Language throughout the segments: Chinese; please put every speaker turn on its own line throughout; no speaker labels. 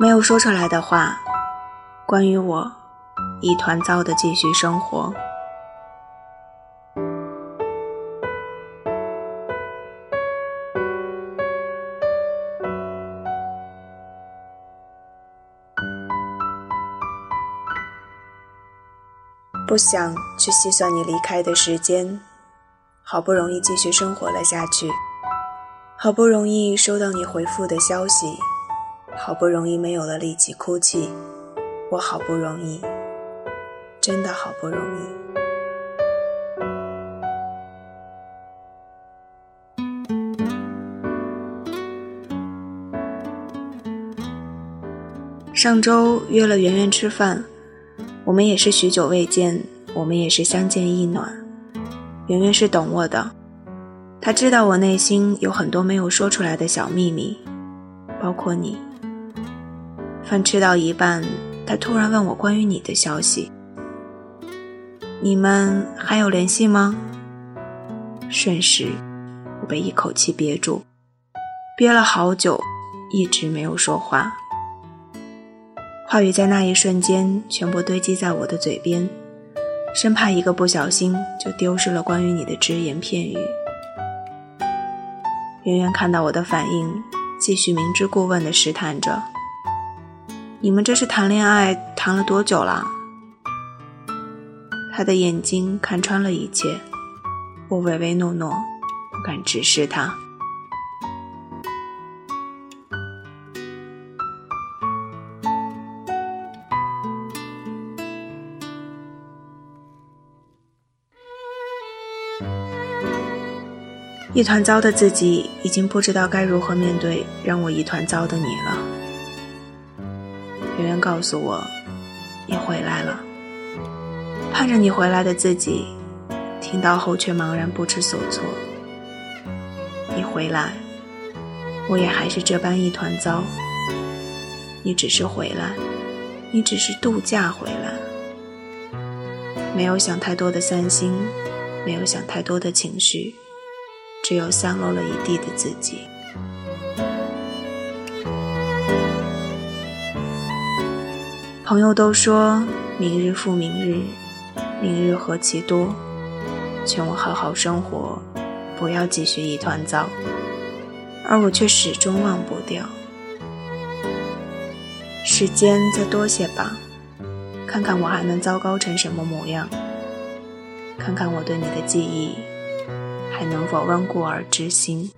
没有说出来的话，关于我，一团糟的继续生活。不想去细算你离开的时间，好不容易继续生活了下去，好不容易收到你回复的消息，好不容易没有了力气哭泣，我好不容易，真的好不容易。上周约了圆圆吃饭。我们也是许久未见，我们也是相见意暖。圆圆是懂我的，她知道我内心有很多没有说出来的小秘密，包括你。饭吃到一半，他突然问我关于你的消息。你们还有联系吗？瞬时，我被一口气憋住，憋了好久，一直没有说话。话语在那一瞬间全部堆积在我的嘴边，生怕一个不小心就丢失了关于你的只言片语。圆圆看到我的反应，继续明知故问地试探着：“你们这是谈恋爱谈了多久了？”他的眼睛看穿了一切，我唯唯诺诺，不敢直视他。一团糟的自己已经不知道该如何面对让我一团糟的你了。圆圆告诉我，你回来了。盼着你回来的自己，听到后却茫然不知所措。你回来，我也还是这般一团糟。你只是回来，你只是度假回来，没有想太多的三心，没有想太多的情绪。只有散落了一地的自己。朋友都说明日复明日，明日何其多，劝我好好生活，不要继续一团糟，而我却始终忘不掉。时间再多些吧，看看我还能糟糕成什么模样，看看我对你的记忆。还能否温故而知新？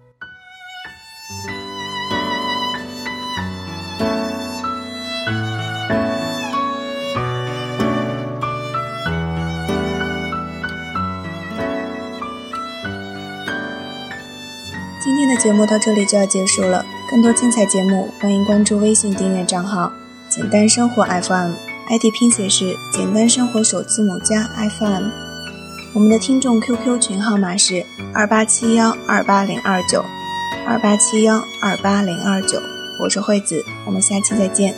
的节目到这里就要结束了，更多精彩节目，欢迎关注微信订阅账号“简单生活 FM”，ID 拼写是“简单生活”首字母加 FM。我们的听众 QQ 群号码是二八七幺二八零二九，二八七幺二八零二九。我是惠子，我们下期再见。